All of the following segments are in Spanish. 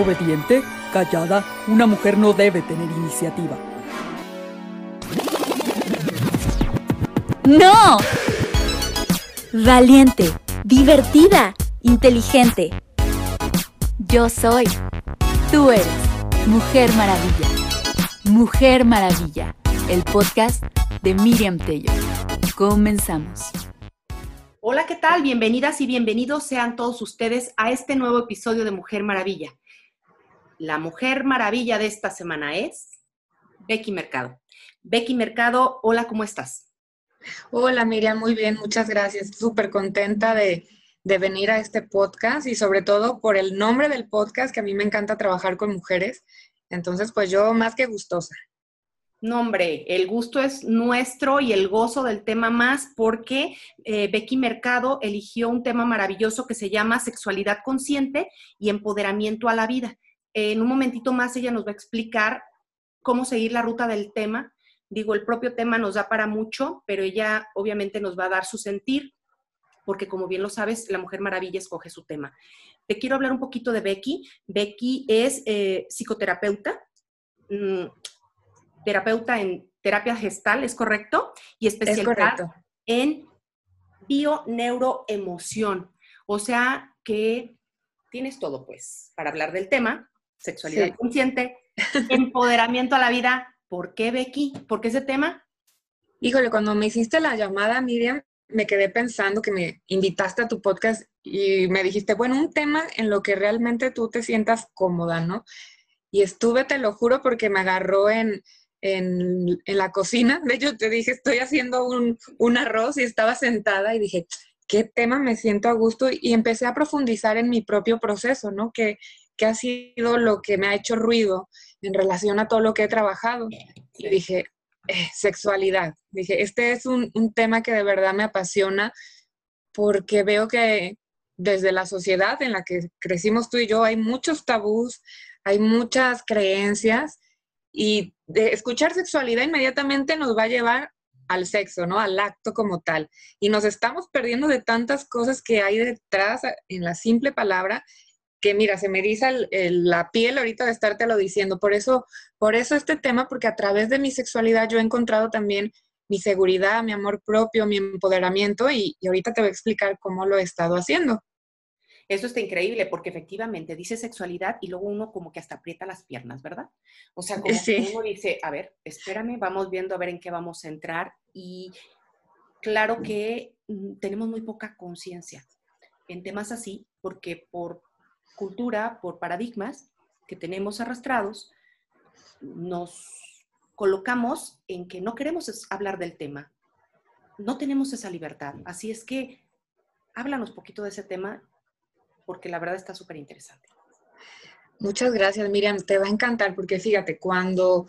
Obediente, callada, una mujer no debe tener iniciativa. ¡No! Valiente, divertida, inteligente. Yo soy. Tú eres. Mujer Maravilla. Mujer Maravilla. El podcast de Miriam Tello. Comenzamos. Hola, ¿qué tal? Bienvenidas y bienvenidos sean todos ustedes a este nuevo episodio de Mujer Maravilla. La Mujer Maravilla de esta semana es Becky Mercado. Becky Mercado, hola, ¿cómo estás? Hola Miriam, muy bien, muchas gracias. Súper contenta de, de, venir a este podcast y sobre todo por el nombre del podcast, que a mí me encanta trabajar con mujeres. Entonces, pues yo más que gustosa. Nombre, el gusto es nuestro y el gozo del tema más porque eh, Becky Mercado eligió un tema maravilloso que se llama sexualidad consciente y empoderamiento a la vida. En un momentito más ella nos va a explicar cómo seguir la ruta del tema Digo, el propio tema nos da para mucho, pero ella obviamente nos va a dar su sentir, porque como bien lo sabes, la Mujer Maravilla escoge su tema. Te quiero hablar un poquito de Becky. Becky es eh, psicoterapeuta, mm, terapeuta en terapia gestal, ¿es correcto? Y especialista en bio-neuroemoción. O sea que tienes todo, pues, para hablar del tema, sexualidad consciente, empoderamiento a la vida, ¿Por qué Becky? ¿Por qué ese tema? Híjole, cuando me hiciste la llamada, Miriam, me quedé pensando que me invitaste a tu podcast y me dijiste, bueno, un tema en lo que realmente tú te sientas cómoda, ¿no? Y estuve, te lo juro, porque me agarró en, en, la cocina. De hecho, te dije, estoy haciendo un, un, arroz y estaba sentada y dije, ¿qué tema me siento a gusto? Y empecé a profundizar en mi propio proceso, ¿no? Que, que ha sido lo que me ha hecho ruido en relación a todo lo que he trabajado. Y dije, eh, sexualidad. Dije, este es un, un tema que de verdad me apasiona porque veo que desde la sociedad en la que crecimos tú y yo hay muchos tabús, hay muchas creencias y de escuchar sexualidad inmediatamente nos va a llevar al sexo, ¿no? Al acto como tal. Y nos estamos perdiendo de tantas cosas que hay detrás en la simple palabra que mira, se me eriza la piel ahorita de estártelo diciendo. Por eso, por eso este tema, porque a través de mi sexualidad yo he encontrado también mi seguridad, mi amor propio, mi empoderamiento y, ahorita te voy a explicar cómo lo he estado haciendo. Eso está increíble porque efectivamente dice sexualidad y luego uno como que hasta aprieta las piernas, ¿verdad? O sea, como que uno dice, a ver, espérame, vamos viendo a ver en qué vamos a entrar y claro que mm, tenemos muy poca conciencia en temas así porque por cultura, por paradigmas que tenemos arrastrados, nos colocamos en que no queremos hablar del tema, no tenemos esa libertad. Así es que háblanos poquito de ese tema porque la verdad está súper interesante. Muchas gracias, Miriam. Te va a encantar porque fíjate, cuando,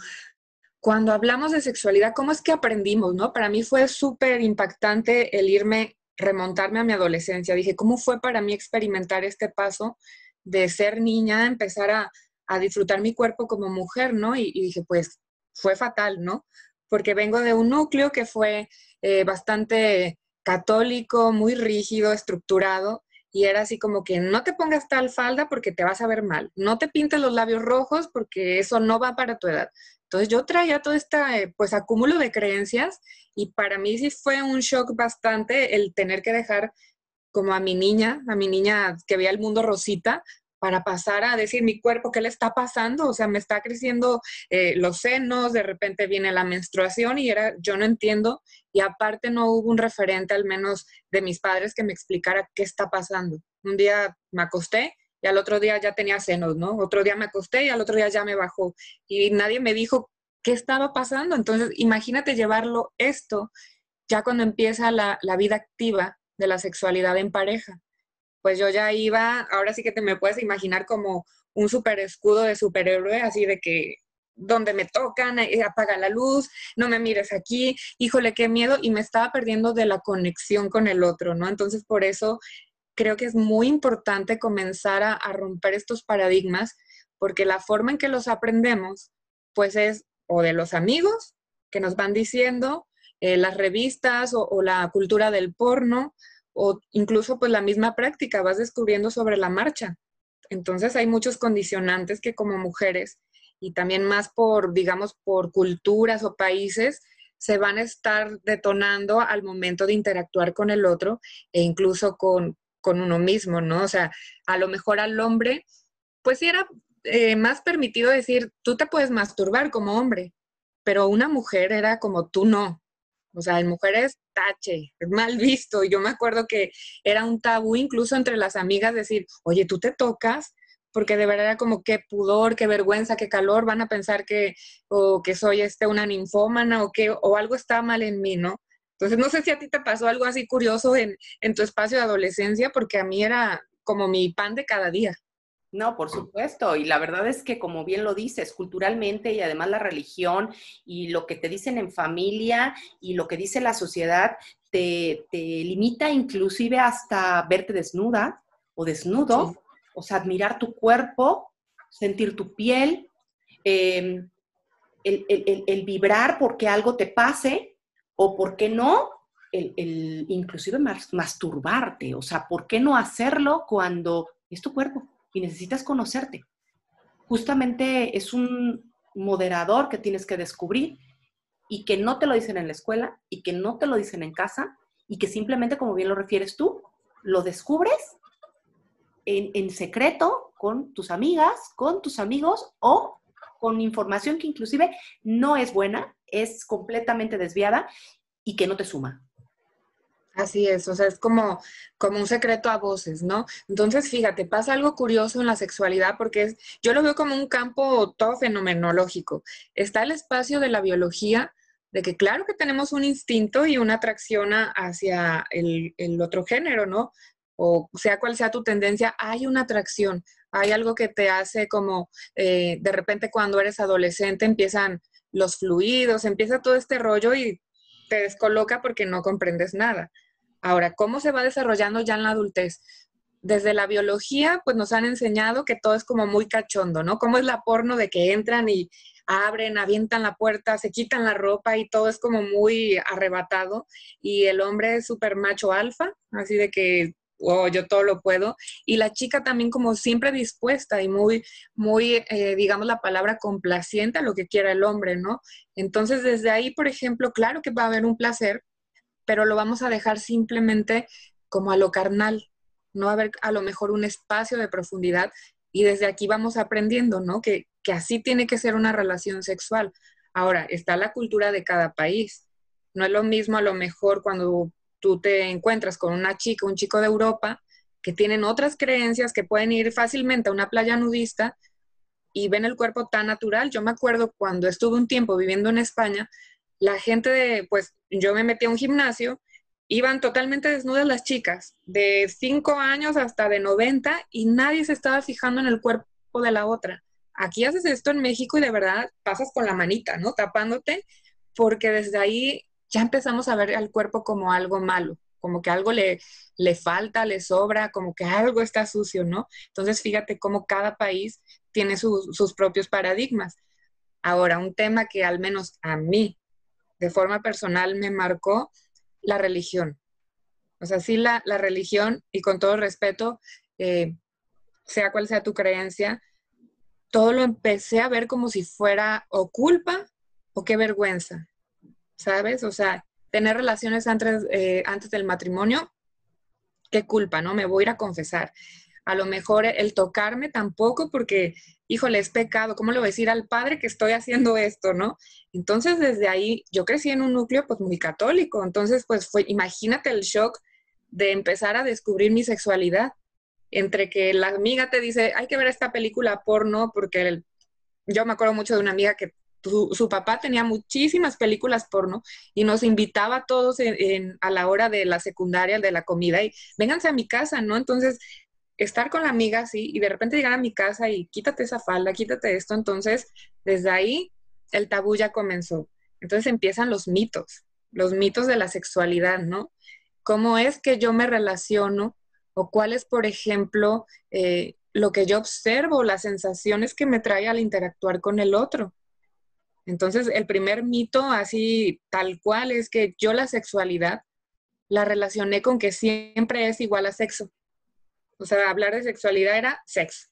cuando hablamos de sexualidad, ¿cómo es que aprendimos? ¿no? Para mí fue súper impactante el irme, remontarme a mi adolescencia. Dije, ¿cómo fue para mí experimentar este paso de ser niña, empezar a, disfrutar mi cuerpo como mujer, ¿no? Y, dije, pues fue fatal, ¿no? Porque vengo de un núcleo que fue eh, bastante católico, muy rígido, estructurado, y era así como que no te pongas tal falda porque te vas a ver mal, no te pintes los labios rojos porque eso no va para tu edad. Entonces yo traía todo este eh, pues acúmulo de creencias y para mí sí fue un shock bastante el tener que dejar como a mi niña, a mi niña que veía el mundo rosita, para pasar a decir mi cuerpo, ¿qué le está pasando? O sea, me está creciendo eh, los senos, de repente viene la menstruación y era, yo no entiendo. Y aparte no hubo un referente, al menos de mis padres, que me explicara qué está pasando. Un día me acosté y al otro día ya tenía senos, ¿no? Otro día me acosté y al otro día ya me bajó. Y nadie me dijo qué estaba pasando. Entonces, imagínate llevarlo esto ya cuando empieza la, la vida activa de la sexualidad en pareja. Pues yo ya iba, ahora sí que te me puedes imaginar como un super escudo de superhéroe, así de que donde me tocan, apaga la luz, no me mires aquí, híjole, qué miedo, y me estaba perdiendo de la conexión con el otro, ¿no? Entonces, por eso creo que es muy importante comenzar a, romper estos paradigmas, porque la forma en que los aprendemos, pues es o de los amigos que nos van diciendo, eh, las revistas o, la cultura del porno o incluso pues la misma práctica, vas descubriendo sobre la marcha. Entonces hay muchos condicionantes que como mujeres y también más por, digamos, por culturas o países, se van a estar detonando al momento de interactuar con el otro e incluso con, uno mismo, ¿no? O sea, a lo mejor al hombre, pues sí era eh, más permitido decir, tú te puedes masturbar como hombre, pero una mujer era como tú no. O sea, en mujeres tache, mal visto. Yo me acuerdo que era un tabú incluso entre las amigas decir, oye, tú te tocas, porque de verdad era como qué pudor, qué vergüenza, qué calor, van a pensar que, o que soy este, una ninfómana o que o algo está mal en mí, ¿no? Entonces, no sé si a ti te pasó algo así curioso en, en tu espacio de adolescencia, porque a mí era como mi pan de cada día. No, por supuesto. Y la verdad es que, como bien lo dices, culturalmente y además la religión y lo que te dicen en familia y lo que dice la sociedad te, te limita inclusive hasta verte desnuda o desnudo o sea, admirar tu cuerpo, sentir tu piel, em, el, vibrar porque algo te pase o por qué no, el, inclusive masturbarte, o sea, ¿por qué no hacerlo cuando es tu cuerpo y necesitas conocerte? Justamente es un moderador que tienes que descubrir y que no te lo dicen en la escuela y que no te lo dicen en casa y que simplemente, como bien lo refieres tú, lo descubres en, secreto con tus amigas, con tus amigos o con información que inclusive no es buena, es completamente desviada y que no te suma. Así es, o sea, es como, como un secreto a voces, ¿no? Entonces, fíjate, pasa algo curioso en la sexualidad porque es, yo lo veo como un campo todo fenomenológico. Está el espacio de la biología, de que claro que tenemos un instinto y una atracción hacia el, el otro género, ¿no? o sea cual sea tu tendencia, hay una atracción, hay algo que te hace como eh, de repente cuando eres adolescente empiezan los fluidos, empieza todo este rollo y te descoloca porque no comprendes nada. Ahora, ¿cómo se va desarrollando ya en la adultez? Desde la biología, pues nos han enseñado que todo es como muy cachondo, ¿no? Como es la porno de que entran y abren, avientan la puerta, se quitan la ropa y todo es como muy arrebatado. Y el hombre es súper macho alfa, así de que o yo todo lo puedo. Y la chica también como siempre dispuesta y muy, muy, eh, digamos la palabra complaciente a lo que quiera el hombre, ¿no? Entonces desde ahí, por ejemplo, claro que va a haber un placer, pero lo vamos a dejar simplemente como a lo carnal, no va a haber a lo mejor un espacio de profundidad y desde aquí vamos aprendiendo, ¿no? Que, que así tiene que ser una relación sexual. Ahora, está la cultura de cada país. No es lo mismo a lo mejor cuando tú te encuentras con una chica, un chico de Europa, que tienen otras creencias, que pueden ir fácilmente a una playa nudista y ven el cuerpo tan natural. Yo me acuerdo cuando estuve un tiempo viviendo en España, la gente de, pues yo me metí a un gimnasio, iban totalmente desnudas las chicas, de 5 años hasta de 90, y nadie se estaba fijando en el cuerpo de la otra. Aquí haces esto en México y de verdad pasas con la manita, ¿no? Tapándote, porque desde ahí ya empezamos a ver al cuerpo como algo malo, como que algo le, le falta, le sobra, como que algo está sucio, ¿no? Entonces, fíjate cómo cada país tiene sus propios paradigmas. Ahora, un tema que al menos a mí, de forma personal, me marcó la religión. O sea, sí, la, religión, y con todo respeto, eh, sea cual sea tu creencia, todo lo empecé a ver como si fuera o culpa o qué vergüenza. ¿sabes? O sea, tener relaciones antes, eh, antes del matrimonio, qué culpa, ¿no? Me voy a ir a confesar. A lo mejor el tocarme tampoco porque, híjole, es pecado. ¿Cómo le voy a decir al padre que estoy haciendo esto, no? Entonces, desde ahí, yo crecí en un núcleo pues muy católico. Entonces, pues fue, imagínate el shock de empezar a descubrir mi sexualidad. Entre que la amiga te dice, hay que ver esta película porno porque yo me acuerdo mucho de una amiga que su, papá tenía muchísimas películas porno y nos invitaba a todos a la hora de la secundaria, de la comida, y vénganse a mi casa, ¿no? Entonces, estar con la amiga así y de repente llegar a mi casa y quítate esa falda, quítate esto, entonces, desde ahí el tabú ya comenzó. Entonces empiezan los mitos, los mitos de la sexualidad, ¿no? ¿Cómo es que yo me relaciono o cuál es, por ejemplo, eh, lo que yo observo, las sensaciones que me trae al interactuar con el otro? Entonces, el primer mito así tal cual es que yo la sexualidad la relacioné con que siempre es igual a sexo. O sea, hablar de sexualidad era sexo.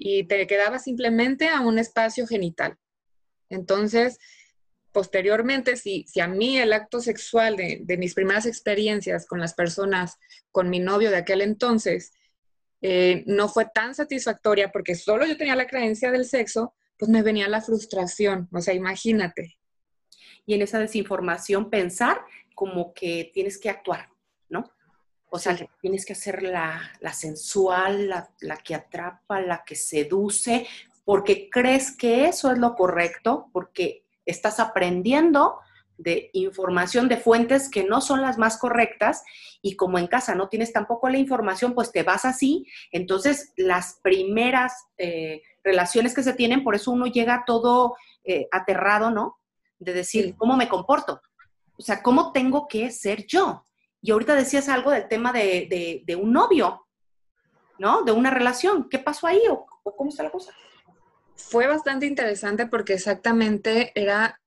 y te quedaba simplemente a un espacio genital. Entonces, posteriormente, si, si a mí el acto sexual de, mis primeras experiencias con las personas, con mi novio de aquel entonces, eh, no fue tan satisfactoria porque solo yo tenía la creencia del sexo, pues me venía la frustración, o sea, imagínate. Y en esa desinformación pensar como que tienes que actuar, ¿no? O sea, tienes que hacer la, la sensual, la, la, que atrapa, la que seduce, porque crees que eso es lo correcto, porque estás aprendiendo de información de fuentes que no son las más correctas y como en casa no tienes tampoco la información, pues te vas así. Entonces, las primeras eh, relaciones que se tienen, por eso uno llega todo eh, aterrado, ¿no? De decir, ¿cómo me comporto? O sea, ¿cómo tengo que ser yo? Y ahorita decías algo del tema de, un novio, ¿no? De una relación. ¿Qué pasó ahí o cómo está la cosa? Fue bastante interesante porque exactamente era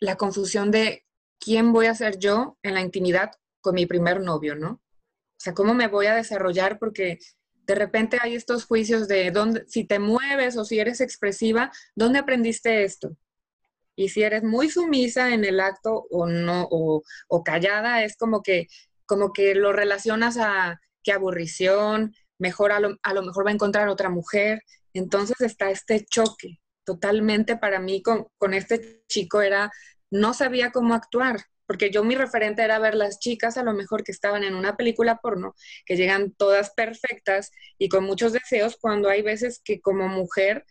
la confusión de quién voy a ser yo en la intimidad con mi primer novio, ¿no? O sea, cómo me voy a desarrollar porque de repente hay estos juicios de dónde, si te mueves o si eres expresiva, ¿dónde aprendiste esto? Y si eres muy sumisa en el acto o no, o, callada, es como que, como que lo relacionas a qué aburrición, mejor a lo, a lo mejor va a encontrar otra mujer. Entonces está este choque totalmente para mí con, con este chico era, no sabía cómo actuar, porque yo mi referente era ver las chicas a lo mejor que estaban en una película porno, que llegan todas perfectas y con muchos deseos, cuando hay veces que como mujer,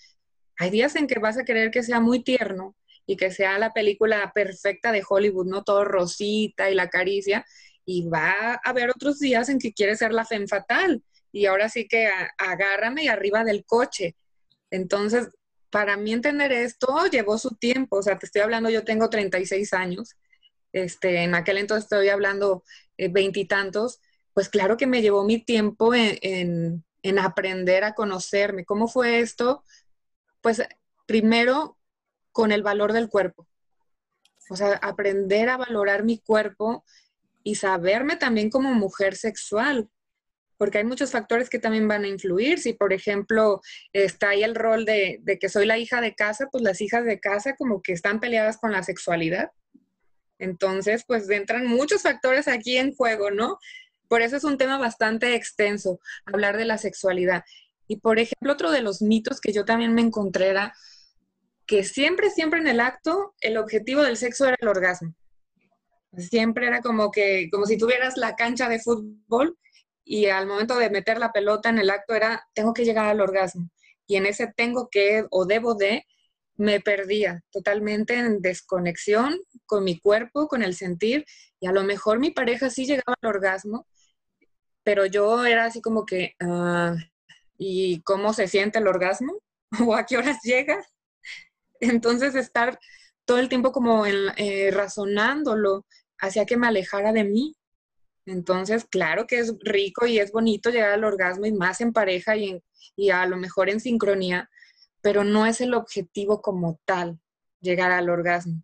hay días en que vas a querer que sea muy tierno y que sea la película perfecta de Hollywood, no todo rosita y la caricia, y va a haber otros días en que quieres ser la femme fatal, y ahora sí que agárrame y arriba del coche. Entonces, para mí entender esto llevó su tiempo, o sea, te estoy hablando, yo tengo 36 años, este, en aquel entonces estoy hablando eh, veintitantos, pues claro que me llevó mi tiempo en, en, aprender a conocerme. ¿Cómo fue esto? Pues primero con el valor del cuerpo, o sea, aprender a valorar mi cuerpo y saberme también como mujer sexual, porque hay muchos factores que también van a influir. Si, por ejemplo, está ahí el rol de, que soy la hija de casa, pues las hijas de casa como que están peleadas con la sexualidad. Entonces, pues entran muchos factores aquí en juego, ¿no? Por eso es un tema bastante extenso, hablar de la sexualidad. Y, por ejemplo, otro de los mitos que yo también me encontré era que siempre, siempre en el acto, el objetivo del sexo era el orgasmo. Siempre era como que, como si tuvieras la cancha de fútbol y al momento de meter la pelota en el acto era, tengo que llegar al orgasmo. Y en ese tengo que o debo de, me perdía totalmente en desconexión con mi cuerpo, con el sentir, y a lo mejor mi pareja sí llegaba al orgasmo, pero yo era así como que, ah, ¿y cómo se siente el orgasmo? ¿O a qué horas llega? Entonces estar todo el tiempo como eh, razonándolo hacía que me alejara de mí entonces, claro que es rico y es bonito llegar al orgasmo y más en pareja y, y a lo mejor en sincronía, pero no es el objetivo como tal llegar al orgasmo.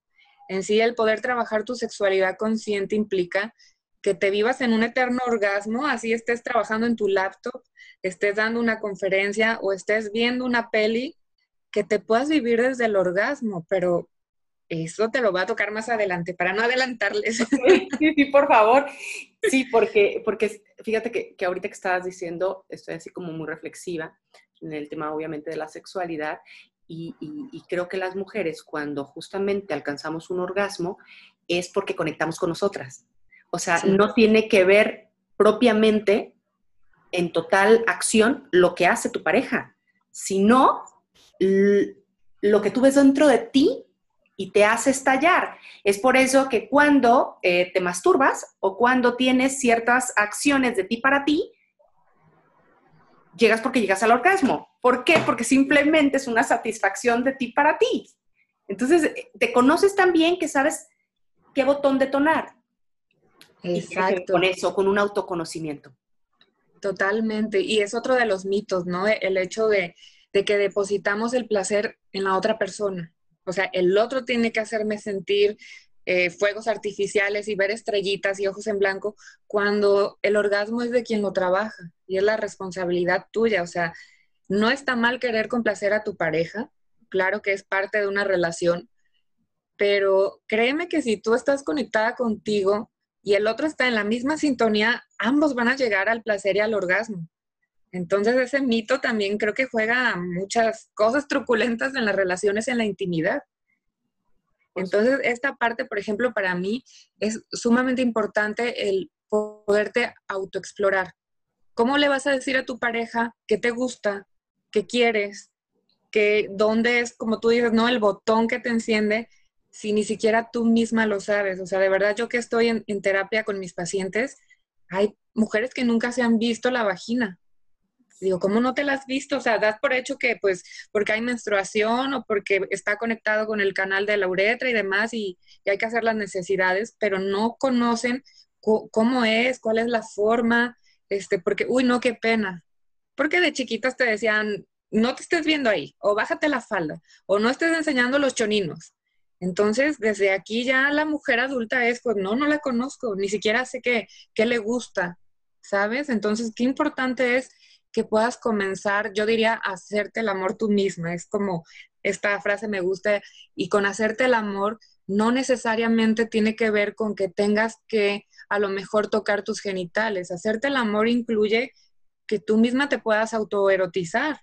En sí, el poder trabajar tu sexualidad consciente implica que te vivas en un eterno orgasmo, así estés trabajando en tu laptop, estés dando una conferencia o estés viendo una peli, que te puedas vivir desde el orgasmo, pero eso te lo va a tocar más adelante, para no adelantarles. Sí, por favor. Sí, porque, porque fíjate que, que, ahorita que estabas diciendo, estoy así como muy reflexiva en el tema obviamente de la sexualidad y, y, creo que las mujeres cuando justamente alcanzamos un orgasmo es porque conectamos con nosotras. O sea, no tiene que ver propiamente en total acción lo que hace tu pareja, sino lo que tú ves dentro de ti y te hace estallar. Es por eso que cuando eh, te masturbas o cuando tienes ciertas acciones de ti para ti, llegas porque llegas al orgasmo. ¿Por qué? Porque simplemente es una satisfacción de ti para ti. Entonces, te conoces tan bien que sabes qué botón detonar. Exacto. con eso, con un autoconocimiento. Totalmente. Y es otro de los mitos, ¿no? El hecho de, de que depositamos el placer en la otra persona. O sea, el otro tiene que hacerme sentir eh, fuegos artificiales y ver estrellitas y ojos en blanco, cuando el orgasmo es de quien lo trabaja y es la responsabilidad tuya. O sea, no está mal querer complacer a tu pareja, claro que es parte de una relación, pero créeme que si tú estás conectada contigo y el otro está en la misma sintonía, ambos van a llegar al placer y al orgasmo. Entonces ese mito también creo que juega muchas cosas truculentas en las relaciones en la intimidad. Entonces esta parte, por ejemplo, para mí es sumamente importante el poderte autoexplorar. ¿Cómo le vas a decir a tu pareja qué te gusta, qué quieres, que dónde es, como tú dices, no el botón que te enciende, si ni siquiera tú misma lo sabes? O sea, de verdad, yo que estoy en, en terapia con mis pacientes, hay mujeres que nunca se han visto la vagina Digo, ¿cómo no te la has visto? O sea, das por hecho que pues porque hay menstruación o porque está conectado con el canal de la uretra y demás y, hay que hacer las necesidades, pero no conocen cómo es, cuál es la forma, este, porque, uy, no, qué pena. Porque de chiquitas te decían, no te estés viendo ahí, o bájate la falda, o no estés enseñando los choninos. Entonces, desde aquí ya la mujer adulta es, pues no, no la conozco, ni siquiera sé qué, qué le gusta, ¿sabes? Entonces, qué importante es que puedas comenzar, yo diría, a hacerte el amor tú misma. Es como esta frase me gusta, y con hacerte el amor no necesariamente tiene que ver con que tengas que a lo mejor tocar tus genitales. Hacerte el amor incluye que tú misma te puedas autoerotizar,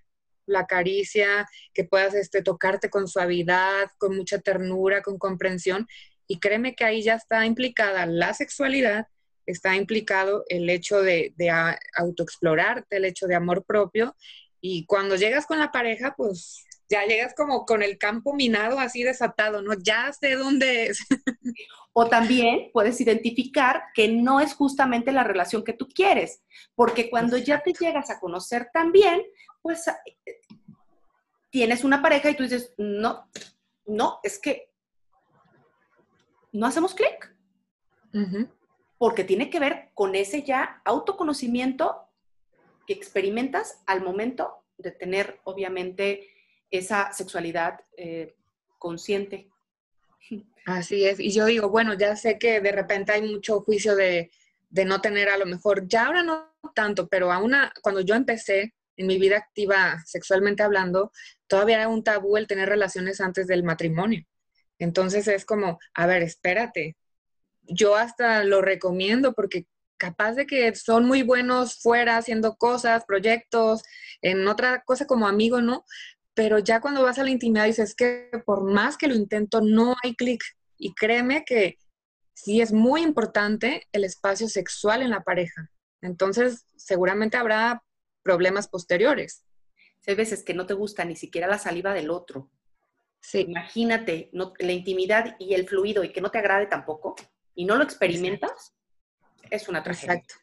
la caricia, que puedas este, tocarte con suavidad, con mucha ternura, con comprensión. Y créeme que ahí ya está implicada la sexualidad está implicado el hecho de, autoexplorarte, el hecho de amor propio. Y cuando llegas con la pareja, pues ya llegas como con el campo minado así desatado, ¿no? Ya sé dónde es. O también puedes identificar que no es justamente la relación que tú quieres, porque cuando ya te llegas a conocer también, pues eh, tienes una pareja y tú dices, no, no, es que no hacemos clic porque tiene que ver con ese ya autoconocimiento que experimentas al momento de tener, obviamente, esa sexualidad eh, consciente. Así es. Y yo digo, bueno, ya sé que de repente hay mucho juicio de, de no tener a lo mejor, ya ahora no tanto, pero aún cuando yo empecé en mi vida activa sexualmente hablando, todavía era un tabú el tener relaciones antes del matrimonio. Entonces es como, a ver, espérate, yo hasta lo recomiendo porque capaz de que son muy buenos fuera haciendo cosas, proyectos, en otra cosa como amigo, ¿no? Pero ya cuando vas a la intimidad dices que por más que lo intento, no hay clic. Y créeme que sí es muy importante el espacio sexual en la pareja. Entonces, seguramente habrá problemas posteriores. Hay veces que no te gusta ni siquiera la saliva del otro. Sí. Imagínate la intimidad y el fluido y que no te agrade tampoco y no lo experimentas, es una tragedia. Exacto.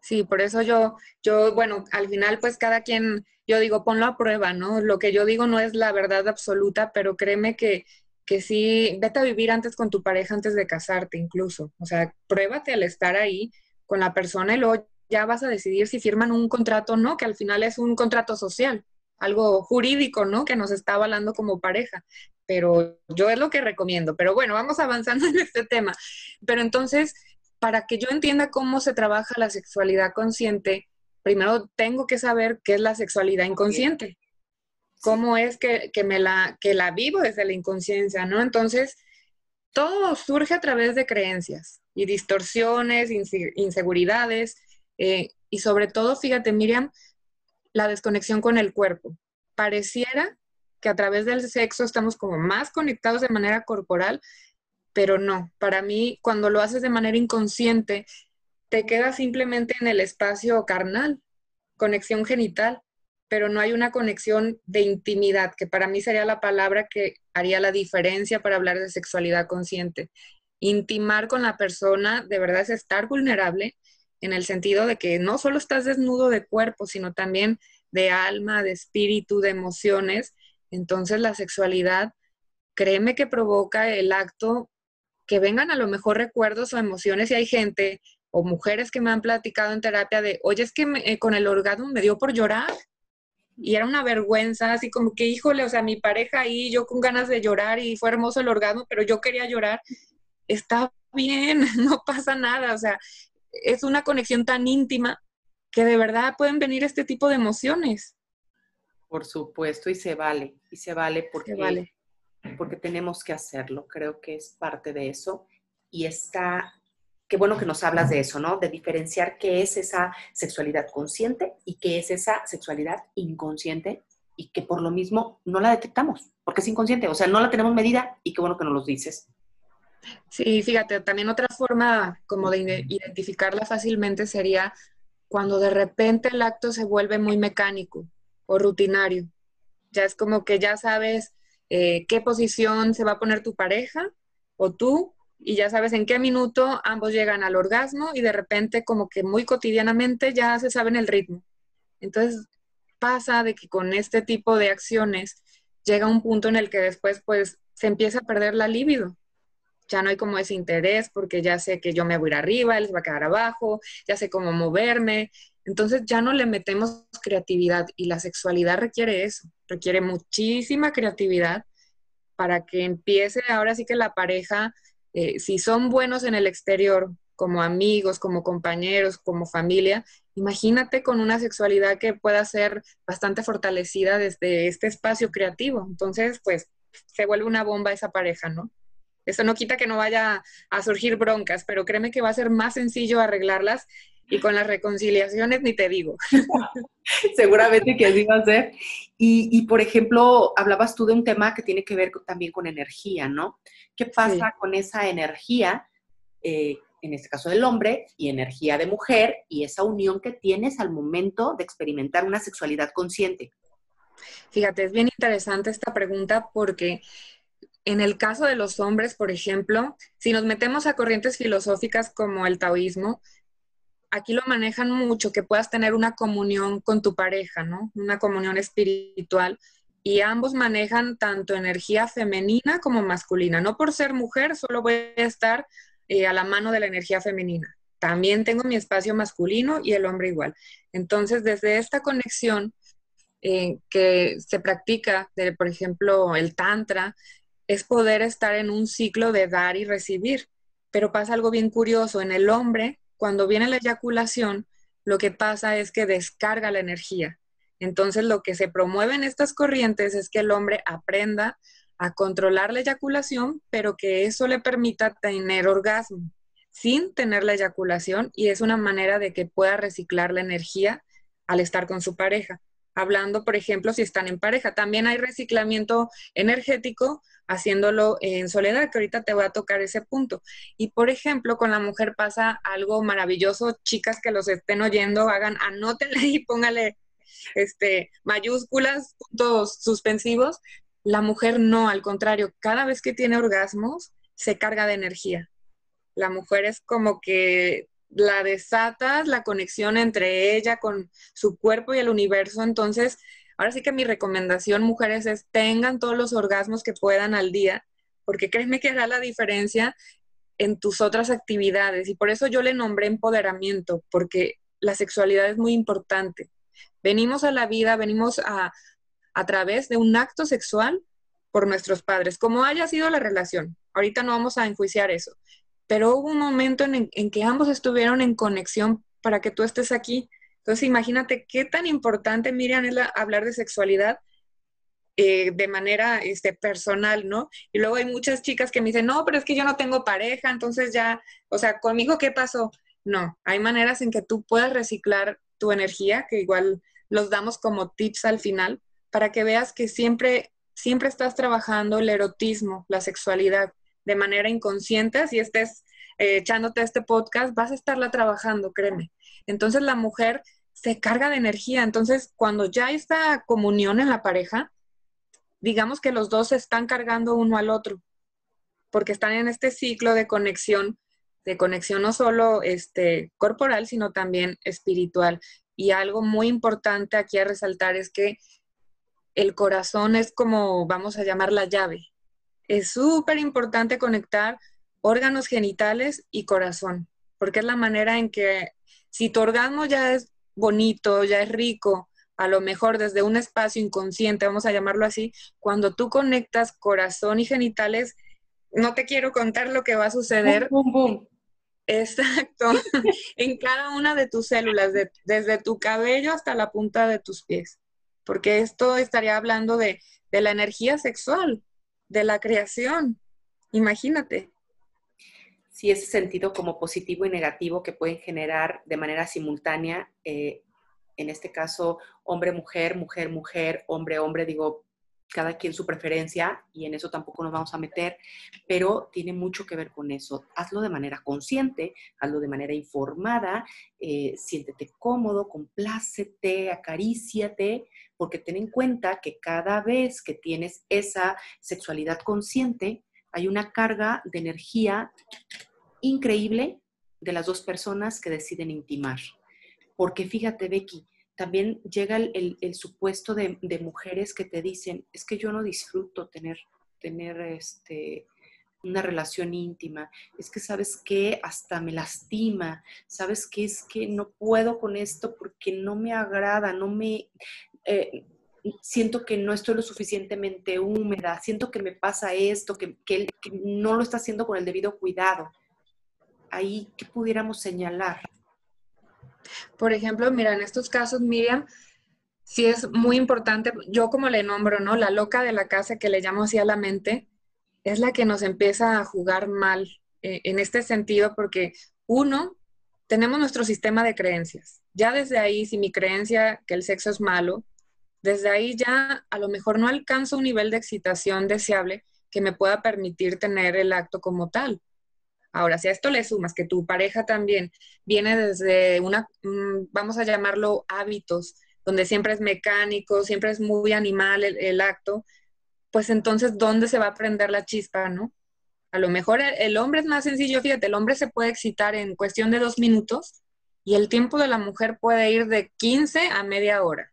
Sí, por eso yo, yo, bueno, al final pues cada quien, yo digo, ponlo a prueba, ¿no? Lo que yo digo no es la verdad absoluta, pero créeme que, que sí, vete a vivir antes con tu pareja antes de casarte incluso. O sea, pruébate al estar ahí con la persona y luego ya vas a decidir si firman un contrato o no, que al final es un contrato social, algo jurídico, ¿no? Que nos está avalando como pareja pero yo es lo que recomiendo. Pero bueno, vamos avanzando en este tema. Pero entonces, para que yo entienda cómo se trabaja la sexualidad consciente, primero tengo que saber qué es la sexualidad inconsciente. Cómo es que, me la, que la vivo desde la inconsciencia, ¿no? Entonces, todo surge a través de creencias y distorsiones, inseguridades eh, y sobre todo, fíjate, Miriam, la desconexión con el cuerpo. Pareciera que a través del sexo estamos como más conectados de manera corporal, pero no, para mí cuando lo haces de manera inconsciente, te quedas simplemente en el espacio carnal, conexión genital, pero no hay una conexión de intimidad, que para mí sería la palabra que haría la diferencia para hablar de sexualidad consciente. Intimar con la persona de verdad es estar vulnerable en el sentido de que no solo estás desnudo de cuerpo, sino también de alma, de espíritu, de emociones, entonces la sexualidad, créeme que provoca el acto que vengan a lo mejor recuerdos o emociones y hay gente o mujeres que me han platicado en terapia de, oye, es que eh, con el orgasmo me dio por llorar y era una vergüenza, así como que, híjole, o sea, mi pareja ahí, yo con ganas de llorar y fue hermoso el orgasmo, pero yo quería llorar, está bien, no pasa nada, o sea, es una conexión tan íntima que de verdad pueden venir este tipo de emociones. Por supuesto, y se vale, y se vale porque, vale. porque tenemos que hacerlo. Creo que es parte de eso. Y está, qué bueno que nos hablas de eso, ¿no? De diferenciar qué es esa sexualidad consciente y qué es esa sexualidad inconsciente y que por lo mismo no la detectamos, porque es inconsciente, o sea, no la tenemos medida y qué bueno que nos lo dices. Sí, fíjate, también otra forma como de identificarla fácilmente sería cuando de repente el acto se vuelve muy mecánico o rutinario. Ya es como que ya sabes eh, qué posición se va a poner tu pareja o tú y ya sabes en qué minuto ambos llegan al orgasmo y de repente como que muy cotidianamente ya se saben el ritmo. Entonces pasa de que con este tipo de acciones llega un punto en el que después pues se empieza a perder la libido. Ya no hay como ese interés porque ya sé que yo me voy a ir arriba, él se va a quedar abajo, ya sé cómo moverme entonces ya no le metemos creatividad y la sexualidad requiere eso, requiere muchísima creatividad para que empiece ahora sí que la pareja, eh, si son buenos en el exterior, como amigos, como compañeros, como familia, imagínate con una sexualidad que pueda ser bastante fortalecida desde este espacio creativo. Entonces, pues se vuelve una bomba esa pareja, ¿no? Eso no quita que no vaya a surgir broncas, pero créeme que va a ser más sencillo arreglarlas y con las reconciliaciones ni te digo. Seguramente que así va a ser. Y, por ejemplo, hablabas tú de un tema que tiene que ver también con energía, ¿no? ¿Qué pasa con esa energía, eh, en este caso del hombre, y energía de mujer, y esa unión que tienes al momento de experimentar una sexualidad consciente? Fíjate, es bien interesante esta pregunta porque en el caso de los hombres, por ejemplo, si nos metemos a corrientes filosóficas como el taoísmo, aquí lo manejan mucho, que puedas tener una comunión con tu pareja, ¿no? Una comunión espiritual. Y ambos manejan tanto energía femenina como masculina. No por ser mujer, solo voy a estar eh, a la mano de la energía femenina. También tengo mi espacio masculino y el hombre igual. Entonces, desde esta conexión eh, que se practica, de, por ejemplo, el tantra, es poder estar en un ciclo de dar y recibir. Pero pasa algo bien curioso. En el hombre, cuando viene la eyaculación, lo que pasa es que descarga la energía. Entonces, lo que se promueve en estas corrientes es que el hombre aprenda a controlar la eyaculación, pero que eso le permita tener orgasmo sin tener la eyaculación y es una manera de que pueda reciclar la energía al estar con su pareja. Hablando, por ejemplo, si están en pareja, también hay reciclamiento energético haciéndolo en soledad, que ahorita te voy a tocar ese punto. Y por ejemplo, con la mujer pasa algo maravilloso, chicas que los estén oyendo, hagan, anótenle y póngale este, mayúsculas, puntos suspensivos. La mujer no, al contrario, cada vez que tiene orgasmos, se carga de energía. La mujer es como que la desatas, la conexión entre ella con su cuerpo y el universo, entonces Ahora sí que mi recomendación, mujeres, es tengan todos los orgasmos que puedan al día, porque créeme que hará la diferencia en tus otras actividades. Y por eso yo le nombré empoderamiento, porque la sexualidad es muy importante. Venimos a la vida, venimos a, a través de un acto sexual por nuestros padres, como haya sido la relación. Ahorita no vamos a enjuiciar eso, pero hubo un momento en, que ambos estuvieron en conexión para que tú estés aquí entonces, imagínate qué tan importante, Miriam, es hablar de sexualidad eh, de manera este, personal, ¿no? Y luego hay muchas chicas que me dicen, no, pero es que yo no tengo pareja, entonces ya, o sea, conmigo, ¿qué pasó? No, hay maneras en que tú puedas reciclar tu energía, que igual los damos como tips al final, para que veas que siempre, siempre estás trabajando el erotismo, la sexualidad, de manera inconsciente, si estés eh, echándote este podcast, vas a estarla trabajando, créeme. Entonces la mujer se carga de energía. Entonces, cuando ya hay esta comunión en la pareja, digamos que los dos se están cargando uno al otro, porque están en este ciclo de conexión, de conexión no solo este, corporal, sino también espiritual. Y algo muy importante aquí a resaltar es que el corazón es como, vamos a llamar la llave. Es súper importante conectar órganos genitales y corazón, porque es la manera en que si tu orgasmo ya es bonito, ya es rico, a lo mejor desde un espacio inconsciente, vamos a llamarlo así, cuando tú conectas corazón y genitales, no te quiero contar lo que va a suceder. Exacto, en cada una de tus células, desde tu cabello hasta la punta de tus pies. porque esto estaría hablando de, de la energía sexual, de la creación. Imagínate. Sí, ese sentido como positivo y negativo que pueden generar de manera simultánea, eh, en este caso, hombre-mujer, mujer-mujer, hombre-hombre, digo, cada quien su preferencia y en eso tampoco nos vamos a meter, pero tiene mucho que ver con eso. Hazlo de manera consciente, hazlo de manera informada, eh, siéntete cómodo, complácete, acaríciate, porque ten en cuenta que cada vez que tienes esa sexualidad consciente, hay una carga de energía increíble de las dos personas que deciden intimar. Porque fíjate, Becky, también llega el, supuesto de, mujeres que te dicen, es que yo no disfruto tener, tener este, una relación íntima, es que sabes que hasta me lastima, sabes que es que no puedo con esto porque no me agrada, no me... Eh, siento que no estoy lo suficientemente húmeda, siento que me pasa esto, que, que, que no lo está haciendo con el debido cuidado. Ahí, ¿qué pudiéramos señalar? Por ejemplo, mira, en estos casos, Miriam, sí es muy importante, yo como le nombro, ¿no? La loca de la casa que le llamo así a la mente, es la que nos empieza a jugar mal eh, en este sentido, porque uno, tenemos nuestro sistema de creencias. Ya desde ahí, si mi creencia que el sexo es malo, desde ahí ya a lo mejor no alcanzo un nivel de excitación deseable que me pueda permitir tener el acto como tal. Ahora, si a esto le sumas que tu pareja también viene desde una, mm, vamos a llamarlo hábitos, donde siempre es mecánico, siempre es muy animal el, acto, pues entonces, ¿dónde se va a prender la chispa, no? A lo mejor el, hombre es más sencillo, fíjate, el hombre se puede excitar en cuestión de dos minutos y el tiempo de la mujer puede ir de 15 a media hora.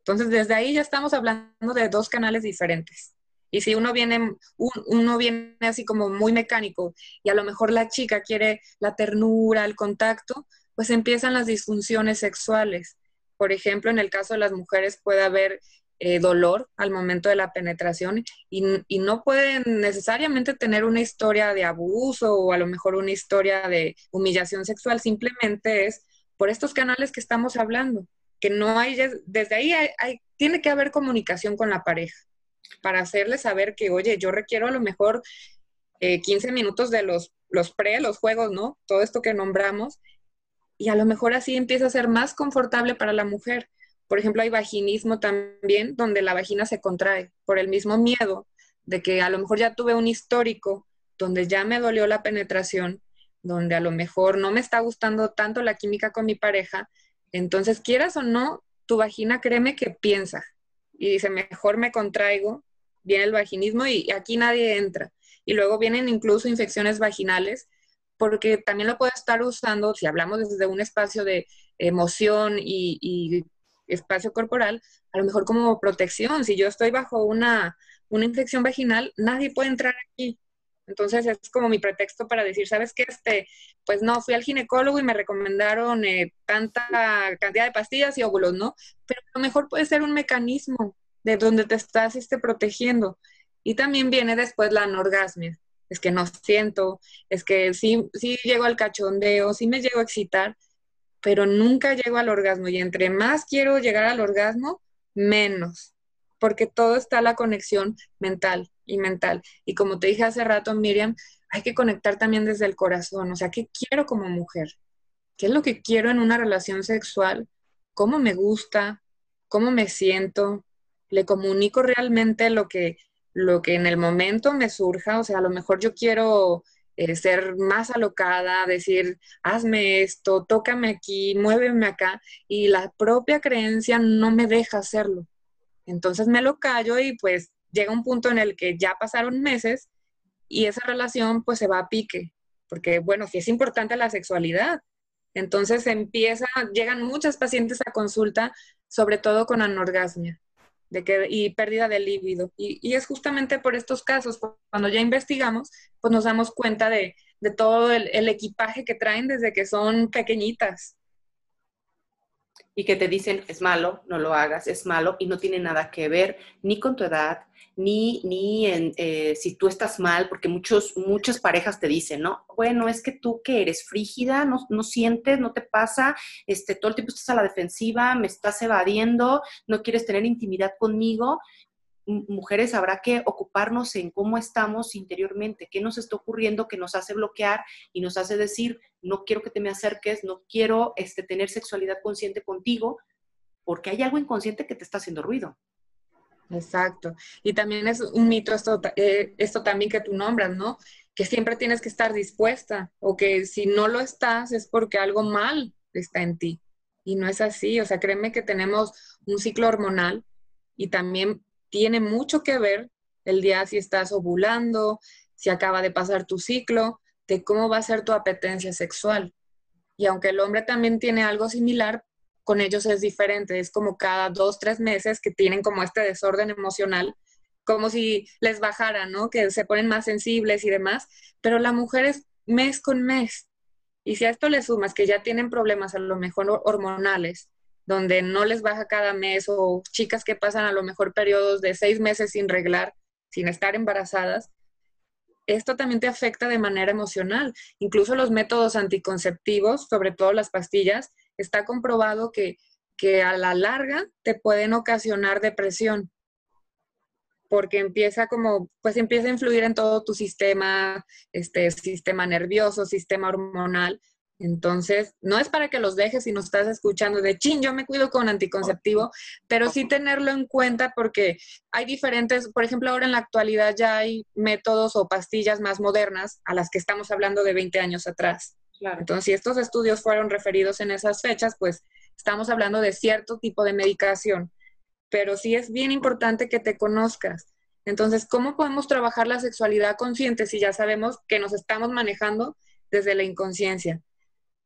Entonces, desde ahí ya estamos hablando de dos canales diferentes. Y si uno viene, uno viene así como muy mecánico y a lo mejor la chica quiere la ternura, el contacto, pues empiezan las disfunciones sexuales. Por ejemplo, en el caso de las mujeres puede haber eh, dolor al momento de la penetración y, y, no pueden necesariamente tener una historia de abuso o a lo mejor una historia de humillación sexual, simplemente es por estos canales que estamos hablando, que no hay, desde ahí hay, tiene que haber comunicación con la pareja para hacerle saber que, oye, yo requiero a lo mejor 15 eh, minutos de los, los pre, los juegos, ¿no? Todo esto que nombramos. Y a lo mejor así empieza a ser más confortable para la mujer. Por ejemplo, hay vaginismo también, donde la vagina se contrae por el mismo miedo de que a lo mejor ya tuve un histórico donde ya me dolió la penetración, donde a lo mejor no me está gustando tanto la química con mi pareja. Entonces, quieras o no, tu vagina créeme que piensa, y dice, mejor me contraigo, viene el vaginismo y aquí nadie entra. Y luego vienen incluso infecciones vaginales, porque también lo puedo estar usando, si hablamos desde un espacio de emoción y, espacio corporal, a lo mejor como protección. Si yo estoy bajo una, una infección vaginal, nadie puede entrar aquí. Entonces es como mi pretexto para decir, ¿sabes qué? Este, pues no, fui al ginecólogo y me recomendaron eh, tanta cantidad de pastillas y óvulos, ¿no? Pero a lo mejor puede ser un mecanismo de donde te estás este, protegiendo. Y también viene después la anorgasmia. Es que no siento, es que sí, sí llego al cachondeo, sí me llego a excitar, pero nunca llego al orgasmo. Y entre más quiero llegar al orgasmo, menos, porque todo está la conexión mental y mental. Y como te dije hace rato, Miriam, hay que conectar también desde el corazón, o sea, ¿qué quiero como mujer? ¿Qué es lo que quiero en una relación sexual? ¿Cómo me gusta? ¿Cómo me siento? ¿Le comunico realmente lo que, lo que en el momento me surja? O sea, a lo mejor yo quiero eh, ser más alocada, decir, hazme esto, tócame aquí, muéveme acá, y la propia creencia no me deja hacerlo. Entonces me lo callo y pues llega un punto en el que ya pasaron meses y esa relación pues se va a pique, porque bueno, si es importante la sexualidad. Entonces empieza, llegan muchas pacientes a consulta, sobre todo con anorgasmia de que, y pérdida de líbido. Y, es justamente por estos casos, cuando ya investigamos, pues nos damos cuenta de, todo el, equipaje que traen desde que son pequeñitas. Y que te dicen es malo, no lo hagas, es malo y no tiene nada que ver ni con tu edad, ni, ni en, eh, si tú estás mal, porque muchos, muchas parejas te dicen, ¿no? Bueno, es que tú que eres frígida, no, no sientes, no te pasa, este, todo el tiempo estás a la defensiva, me estás evadiendo, no quieres tener intimidad conmigo mujeres habrá que ocuparnos en cómo estamos interiormente, qué nos está ocurriendo que nos hace bloquear y nos hace decir, no quiero que te me acerques, no quiero este, tener sexualidad consciente contigo, porque hay algo inconsciente que te está haciendo ruido. Exacto. Y también es un mito esto, eh, esto también que tú nombras, ¿no? Que siempre tienes que estar dispuesta o que si no lo estás es porque algo mal está en ti. Y no es así. O sea, créeme que tenemos un ciclo hormonal y también tiene mucho que ver el día si estás ovulando, si acaba de pasar tu ciclo, de cómo va a ser tu apetencia sexual. Y aunque el hombre también tiene algo similar, con ellos es diferente. Es como cada dos, tres meses que tienen como este desorden emocional, como si les bajara, ¿no? Que se ponen más sensibles y demás. Pero la mujer es mes con mes. Y si a esto le sumas que ya tienen problemas a lo mejor hormonales, donde no les baja cada mes o chicas que pasan a lo mejor periodos de seis meses sin reglar, sin estar embarazadas, esto también te afecta de manera emocional. Incluso los métodos anticonceptivos, sobre todo las pastillas, está comprobado que, que a la larga te pueden ocasionar depresión porque empieza como, pues empieza a influir en todo tu sistema, este sistema nervioso, sistema hormonal, entonces, no es para que los dejes si no estás escuchando de chin, yo me cuido con anticonceptivo, pero sí tenerlo en cuenta porque hay diferentes, por ejemplo, ahora en la actualidad ya hay métodos o pastillas más modernas a las que estamos hablando de 20 años atrás. Entonces, si estos estudios fueron referidos en esas fechas, pues estamos hablando de cierto tipo de medicación, pero sí es bien importante que te conozcas. Entonces, ¿cómo podemos trabajar la sexualidad consciente si ya sabemos que nos estamos manejando desde la inconsciencia?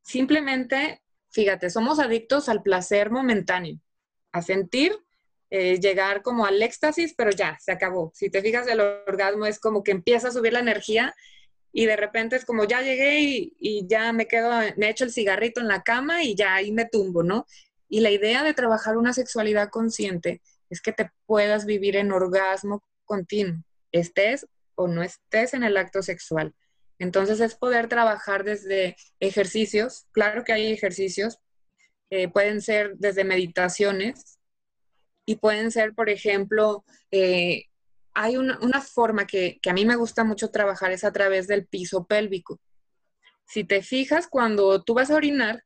Simplemente, fíjate, somos adictos al placer momentáneo, a sentir, eh, llegar como al éxtasis, pero ya, se acabó. Si te fijas, el orgasmo es como que empieza a subir la energía y de repente es como ya llegué y, ya me quedo, me echo el cigarrito en la cama y ya ahí me tumbo, ¿no? Y la idea de trabajar una sexualidad consciente es que te puedas vivir en orgasmo continuo, estés o no estés en el acto sexual. Entonces es poder trabajar desde ejercicios, claro que hay ejercicios, eh, pueden ser desde meditaciones y pueden ser, por ejemplo, eh, hay una, forma que, que, a mí me gusta mucho trabajar es a través del piso pélvico. Si te fijas, cuando tú vas a orinar,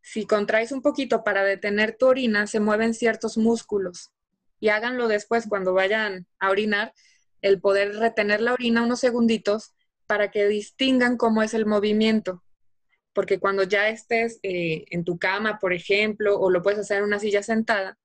si contraes un poquito para detener tu orina, se mueven ciertos músculos. Y háganlo después cuando vayan a orinar, el poder retener la orina unos segunditos para que distingan cómo es el movimiento. Porque cuando ya estés eh, en tu cama, por ejemplo, o lo puedes hacer en una silla sentada,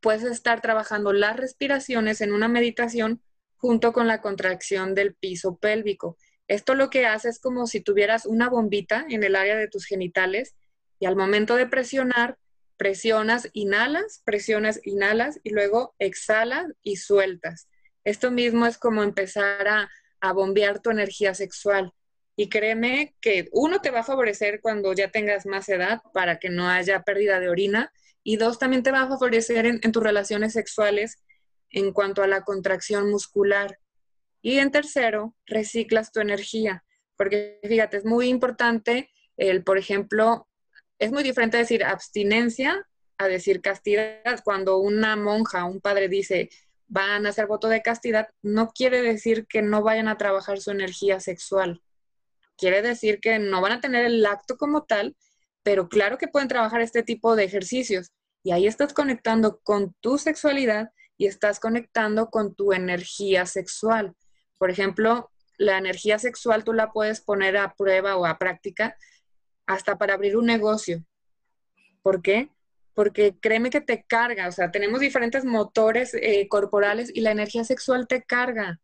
puedes estar trabajando las respiraciones en una meditación junto con la contracción del piso pélvico. Esto lo que hace es como si tuvieras una bombita en el área de tus genitales y al momento de presionar, presionas, inhalas, presionas, inhalas y luego exhalas y sueltas. Esto mismo es como empezar a a bombear tu energía sexual. Y créeme que uno te va a favorecer cuando ya tengas más edad para que no haya pérdida de orina. Y dos, también te va a favorecer en, tus relaciones sexuales en cuanto a la contracción muscular. Y en tercero, reciclas tu energía. Porque fíjate, es muy importante el, por ejemplo, es muy diferente decir abstinencia a decir castidad. Cuando una monja, un padre dice, van a hacer voto de castidad, no quiere decir que no vayan a trabajar su energía sexual. Quiere decir que no van a tener el acto como tal, pero claro que pueden trabajar este tipo de ejercicios. Y ahí estás conectando con tu sexualidad y estás conectando con tu energía sexual. Por ejemplo, la energía sexual tú la puedes poner a prueba o a práctica hasta para abrir un negocio. ¿Por qué? Porque créeme que te carga, o sea, tenemos diferentes motores eh, corporales y la energía sexual te carga.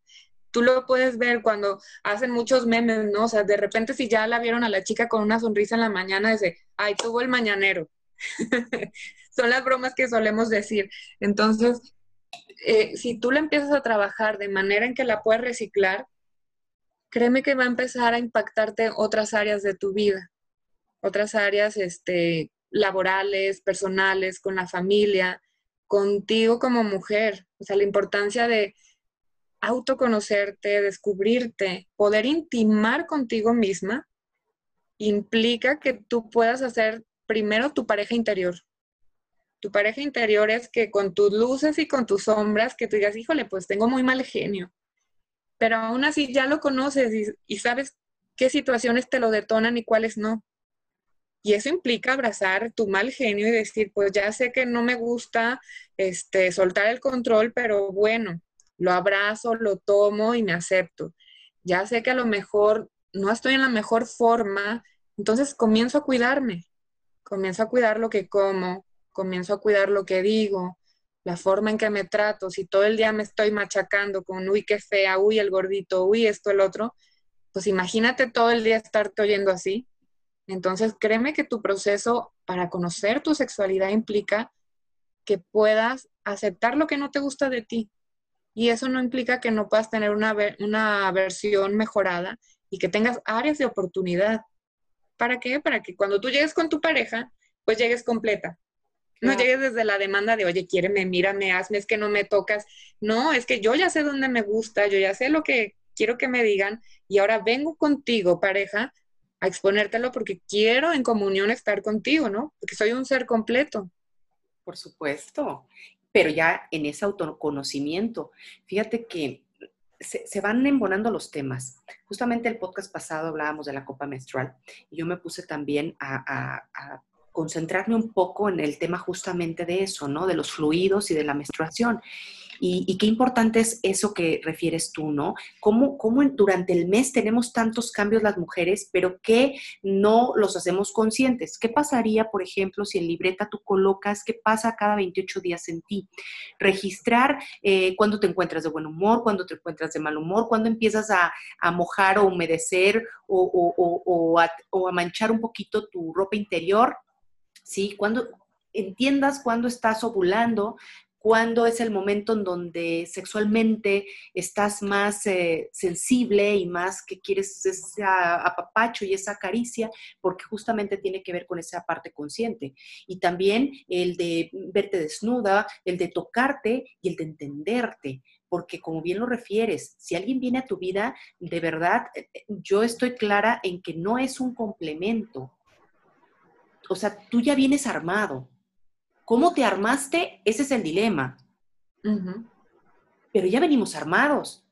Tú lo puedes ver cuando hacen muchos memes, ¿no? O sea, de repente si ya la vieron a la chica con una sonrisa en la mañana, dice, ay, tuvo el mañanero. Son las bromas que solemos decir. Entonces, eh, si tú la empiezas a trabajar de manera en que la puedes reciclar, créeme que va a empezar a impactarte otras áreas de tu vida, otras áreas este, laborales, personales, con la familia, contigo como mujer. O sea, la importancia de autoconocerte, descubrirte, poder intimar contigo misma, implica que tú puedas hacer primero tu pareja interior. Tu pareja interior es que con tus luces y con tus sombras, que tú digas, híjole, pues tengo muy mal genio. Pero aún así ya lo conoces y, y sabes qué situaciones te lo detonan y cuáles no. Y eso implica abrazar tu mal genio y decir, pues ya sé que no me gusta este, soltar el control, pero bueno, lo abrazo, lo tomo y me acepto. Ya sé que a lo mejor no estoy en la mejor forma, entonces comienzo a cuidarme, comienzo a cuidar lo que como, comienzo a cuidar lo que digo, la forma en que me trato, si todo el día me estoy machacando con, uy, qué fea, uy, el gordito, uy, esto, el otro, pues imagínate todo el día estarte oyendo así, entonces, créeme que tu proceso para conocer tu sexualidad implica que puedas aceptar lo que no te gusta de ti. Y eso no implica que no puedas tener una, una versión mejorada y que tengas áreas de oportunidad. ¿Para qué? Para que cuando tú llegues con tu pareja, pues llegues completa. No llegues desde la demanda de, oye, quiéreme, mírame, hazme, es que no me tocas. No, es que yo ya sé dónde me gusta, yo ya sé lo que quiero que me digan y ahora vengo contigo, pareja, a exponértelo porque quiero en comunión estar contigo, ¿no? Porque soy un ser completo. Por supuesto, pero ya en ese autoconocimiento, fíjate que se, van embonando los temas. Justamente el podcast pasado hablábamos de la copa menstrual y yo me puse también a, a concentrarme un poco en el tema justamente de eso, ¿no? De los fluidos y de la menstruación. Y, qué importante es eso que refieres tú, ¿no? ¿Cómo, ¿Cómo, durante el mes tenemos tantos cambios las mujeres, pero que no los hacemos conscientes? ¿Qué pasaría, por ejemplo, si en libreta tú colocas qué pasa cada 28 días en ti? Registrar eh, cuándo te encuentras de buen humor, cuándo te encuentras de mal humor, cuándo empiezas a, mojar o humedecer o, a, o a manchar un poquito tu ropa interior, ¿sí? Cuando entiendas cuándo estás ovulando, cuándo es el momento en donde sexualmente estás más eh, sensible y más que quieres ese apapacho y esa caricia, porque justamente tiene que ver con esa parte consciente. Y también el de verte desnuda, el de tocarte y el de entenderte porque como bien lo refieres, si alguien viene a tu vida, de verdad, eh, yo estoy clara en que no es un complemento. O sea, tú ya vienes armado, ¿Cómo te armaste? Ese es el dilema. Pero ya venimos armados.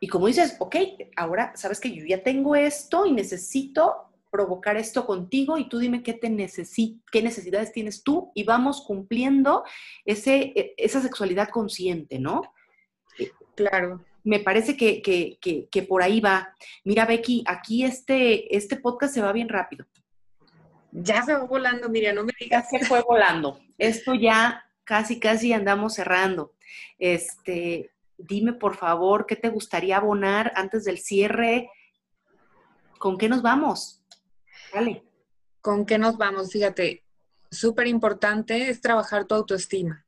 Y como dices, ok, ahora sabes que yo ya tengo esto y necesito provocar esto contigo y tú dime qué, te qué necesidades tienes tú y vamos cumpliendo ese, e, esa sexualidad consciente, ¿no? Claro. Me parece que, que, por ahí va. Mira, Becky, aquí este, este podcast se va bien rápido. Ya se va volando, Miriam, no me digas. Ya se fue volando. Esto ya casi, casi andamos cerrando. Este, dime por favor, ¿qué te gustaría abonar antes del cierre? ¿Con qué nos vamos? Dale. ¿Con qué nos vamos? Fíjate, súper importante es trabajar tu autoestima.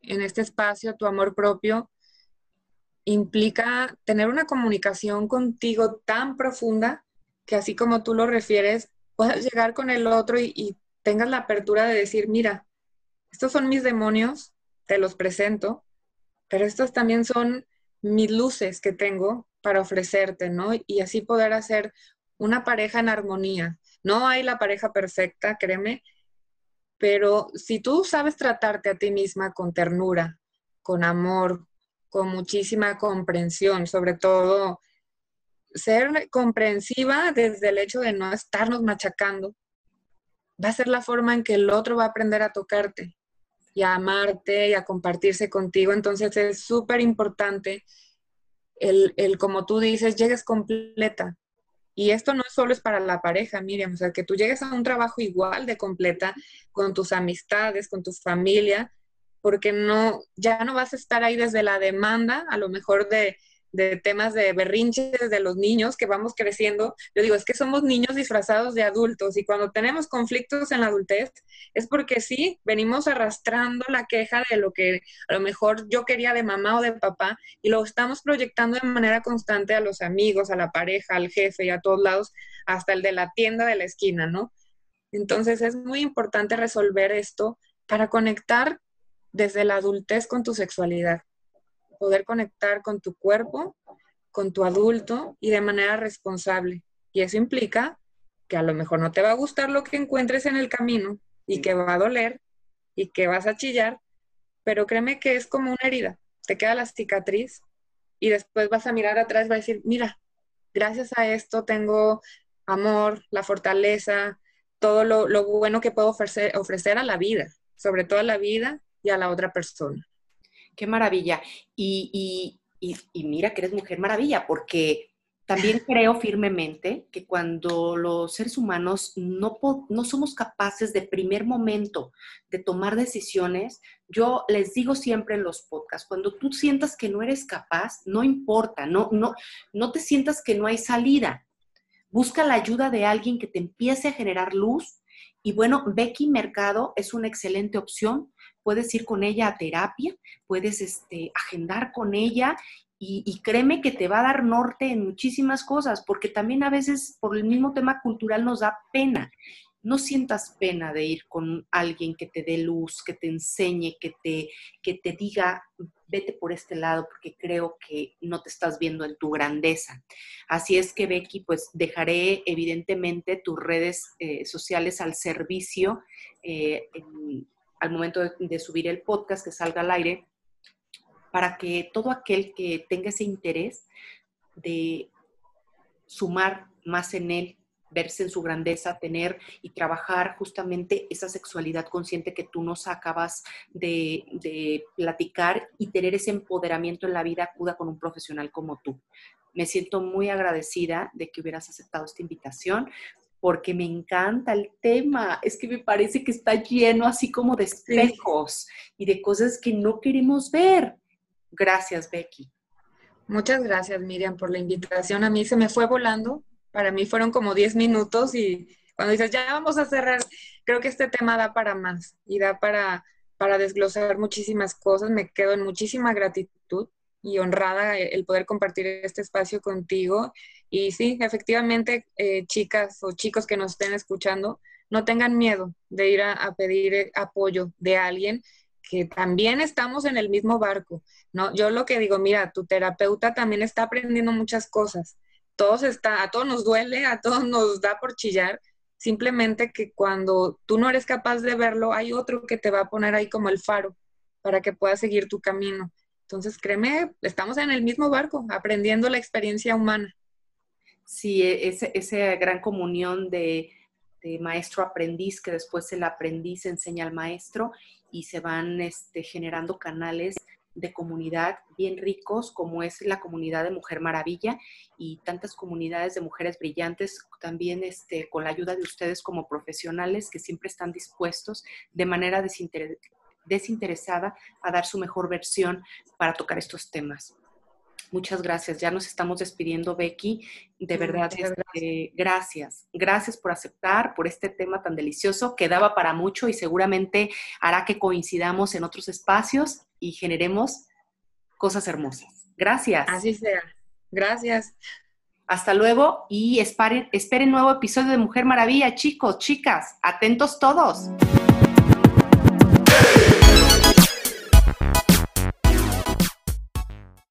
En este espacio, tu amor propio implica tener una comunicación contigo tan profunda que así como tú lo refieres, puedas llegar con el otro y, tengas la apertura de decir, mira, estos son mis demonios, te los presento, pero estos también son mis luces que tengo para ofrecerte, ¿no? Y así poder hacer una pareja en armonía. No hay la pareja perfecta, créeme, pero si tú sabes tratarte a ti misma con ternura, con amor, con muchísima comprensión, sobre todo ser comprensiva desde el hecho de no estarnos machacando, va a ser la forma en que el otro va a aprender a tocarte y a amarte y a compartirse contigo. Entonces es súper importante el, el, como tú dices, llegues completa. Y esto no solo es para la pareja, Miriam, o sea, que tú llegues a un trabajo igual de completa con tus amistades, con tu familia, porque no, ya no vas a estar ahí desde la demanda, a lo mejor de, de temas de berrinches de los niños que vamos creciendo. Yo digo, es que somos niños disfrazados de adultos y cuando tenemos conflictos en la adultez es porque sí, venimos arrastrando la queja de lo que a lo mejor yo quería de mamá o de papá y lo estamos proyectando de manera constante a los amigos, a la pareja, al jefe y a todos lados, hasta el de la tienda de la esquina, ¿no? Entonces es muy importante resolver esto para conectar desde la adultez con tu sexualidad, poder conectar con tu cuerpo, con tu adulto y de manera responsable. Y eso implica que a lo mejor no te va a gustar lo que encuentres en el camino y que va a doler y que vas a chillar, pero créeme que es como una herida. Te queda la cicatriz y después vas a mirar atrás y vas a decir, mira, gracias a esto tengo amor, la fortaleza, todo lo, bueno que puedo ofrecer, ofrecer a la vida, sobre todo a la vida y a la otra persona. Qué maravilla. Y, y mira que eres mujer maravilla, porque también creo firmemente que cuando los seres humanos no, no somos capaces de primer momento de tomar decisiones, yo les digo siempre en los podcasts, cuando tú sientas que no eres capaz, no importa, no, no, no te sientas que no hay salida. Busca la ayuda de alguien que te empiece a generar luz. Y bueno, Becky Mercado es una excelente opción puedes ir con ella a terapia, puedes este, agendar con ella y, créeme que te va a dar norte en muchísimas cosas, porque también a veces por el mismo tema cultural nos da pena. No sientas pena de ir con alguien que te dé luz, que te enseñe, que te, que te diga, vete por este lado, porque creo que no te estás viendo en tu grandeza. Así es que, Becky, pues dejaré evidentemente tus redes eh, sociales al servicio eh, al momento de subir el podcast, que salga al aire para que todo aquel que tenga ese interés de sumar más en él, verse en su grandeza, tener y trabajar justamente esa sexualidad consciente que tú nos acabas de, platicar y tener ese empoderamiento en la vida, acuda con un profesional como tú. Me siento muy agradecida de que hubieras aceptado esta invitación porque me encanta el tema. Es que me parece que está lleno así como de espejos y de cosas que no queremos ver. Gracias, Becky. Muchas gracias, Miriam, por la invitación. A mí se me fue volando. Para mí fueron como 10 minutos y cuando dices, ya vamos a cerrar, creo que este tema da para más y da para, para desglosar muchísimas cosas. Me quedo en muchísima gratitud y honrada el poder compartir este espacio contigo. Y sí, efectivamente, eh, chicas o chicos que nos estén escuchando, no tengan miedo de ir a pedir apoyo de alguien que también estamos en el mismo barco, ¿no? Yo lo que digo, mira, tu terapeuta también está aprendiendo muchas cosas. Todos está, a todos nos duele, a todos nos da por chillar, simplemente que cuando tú no eres capaz de verlo, hay otro que te va a poner ahí como el faro para que puedas seguir tu camino. Entonces, créeme, estamos en el mismo barco, aprendiendo la experiencia humana. Sí, e, esa gran comunión de, maestro-aprendiz, que después el aprendiz enseña al maestro y se van este, generando canales de comunidad bien ricos como es la comunidad de Mujer Maravilla y tantas comunidades de mujeres brillantes también este, con la ayuda de ustedes como profesionales que siempre están dispuestos de manera desinteresada a dar su mejor versión para tocar estos temas. Muchas gracias. Ya nos estamos despidiendo, Becky. De verdad, este, gracias. gracias. por aceptar, por este tema tan delicioso que daba para mucho y seguramente hará que coincidamos en otros espacios y generemos cosas hermosas. Gracias. Así sea. Gracias. Hasta luego y esperen, esperen nuevo episodio de Mujer Maravilla, chicos, chicas, atentos todos.